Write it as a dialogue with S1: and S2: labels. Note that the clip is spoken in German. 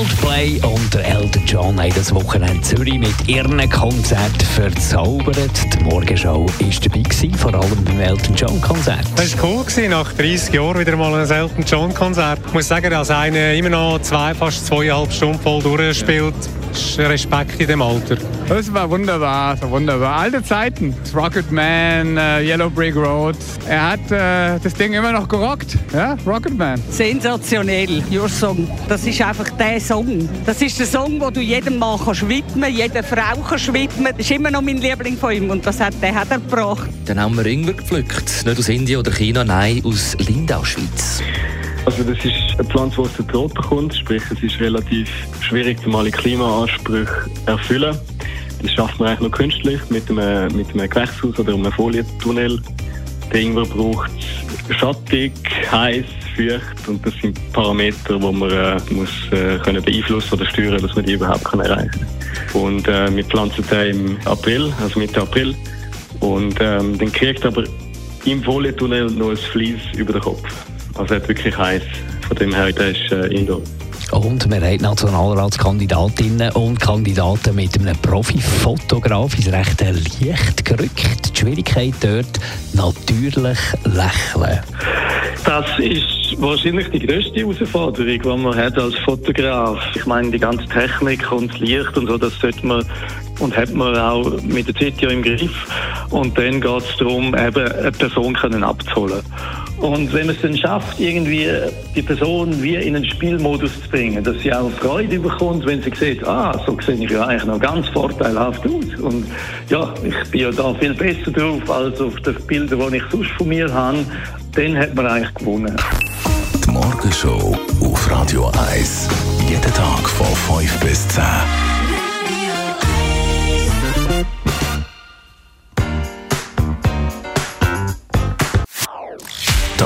S1: Coldplay und der Elton John haben das Wochenende Zürich mit ihren Konzert verzaubert. Die Morgenshow war dabei, gewesen, vor allem beim Elton John Konzert.
S2: Das war cool, gewesen, nach 30 Jahren wieder mal ein Elton John Konzert. Ich muss sagen, als einer immer noch zwei, fast zweieinhalb Stunden voll durchspielt, ist Respekt in dem Alter.
S3: Das war wunderbar, das war wunderbar. Alte Zeiten. Rocket Man, uh, Yellow Brick Road. Er hat uh, das Ding immer noch gerockt. Ja, Rocket Man.
S4: Sensationell, Your Song. Das ist einfach der Song. Das ist der Song, wo du jedem Mann kannst widmen, jeder Frau kannst widmen. Das ist immer noch mein Liebling von ihm und das hat, den hat er gebracht.
S5: Dann haben wir Ingwer gepflückt. Nicht aus Indien oder China, nein, aus Lindau, Schweiz.
S6: Also das ist eine Pflanze, die aus der Tropen kommt, sprich es ist relativ schwierig, alle Klimaansprüche erfüllen. Das schafft man eigentlich nur künstlich mit einem, mit einem Gewächshaus oder einem Folientunnel. Der Ingwer braucht schattig, heiß, feucht und das sind Parameter, die man äh, muss, äh, können beeinflussen oder steuern, dass man die überhaupt kann erreichen kann. Und äh, wir pflanzen den im April, also Mitte April. Und ähm, dann kriegt aber im Folientunnel noch ein Vlies über den Kopf. Also hat wirklich heiß. Von dem her, der ist äh, Indoor.
S1: Und wir haben Nationalratskandidatinnen und Kandidaten mit einem Profifotograf ins rechte Licht gerückt. Die Schwierigkeit dort natürlich lächeln.
S7: Das ist wahrscheinlich die grösste Herausforderung, die man hat als Fotograf. Ich meine, die ganze Technik und das Licht und so, das sollte man und hat man auch mit der Zeit ja im Griff. Und dann geht es darum, eben eine Person können abzuholen. Und wenn man es dann schafft, irgendwie die Person wie in einen Spielmodus zu bringen, dass sie auch Freude bekommt, wenn sie sieht, ah, so sehe ich ja eigentlich noch ganz vorteilhaft aus. Und ja, ich bin ja da viel besser drauf als auf den Bildern, die ich sonst von mir habe, dann hat man eigentlich gewonnen.
S8: Die Morgenshow auf Radio 1. Jeden Tag von 5 bis 10.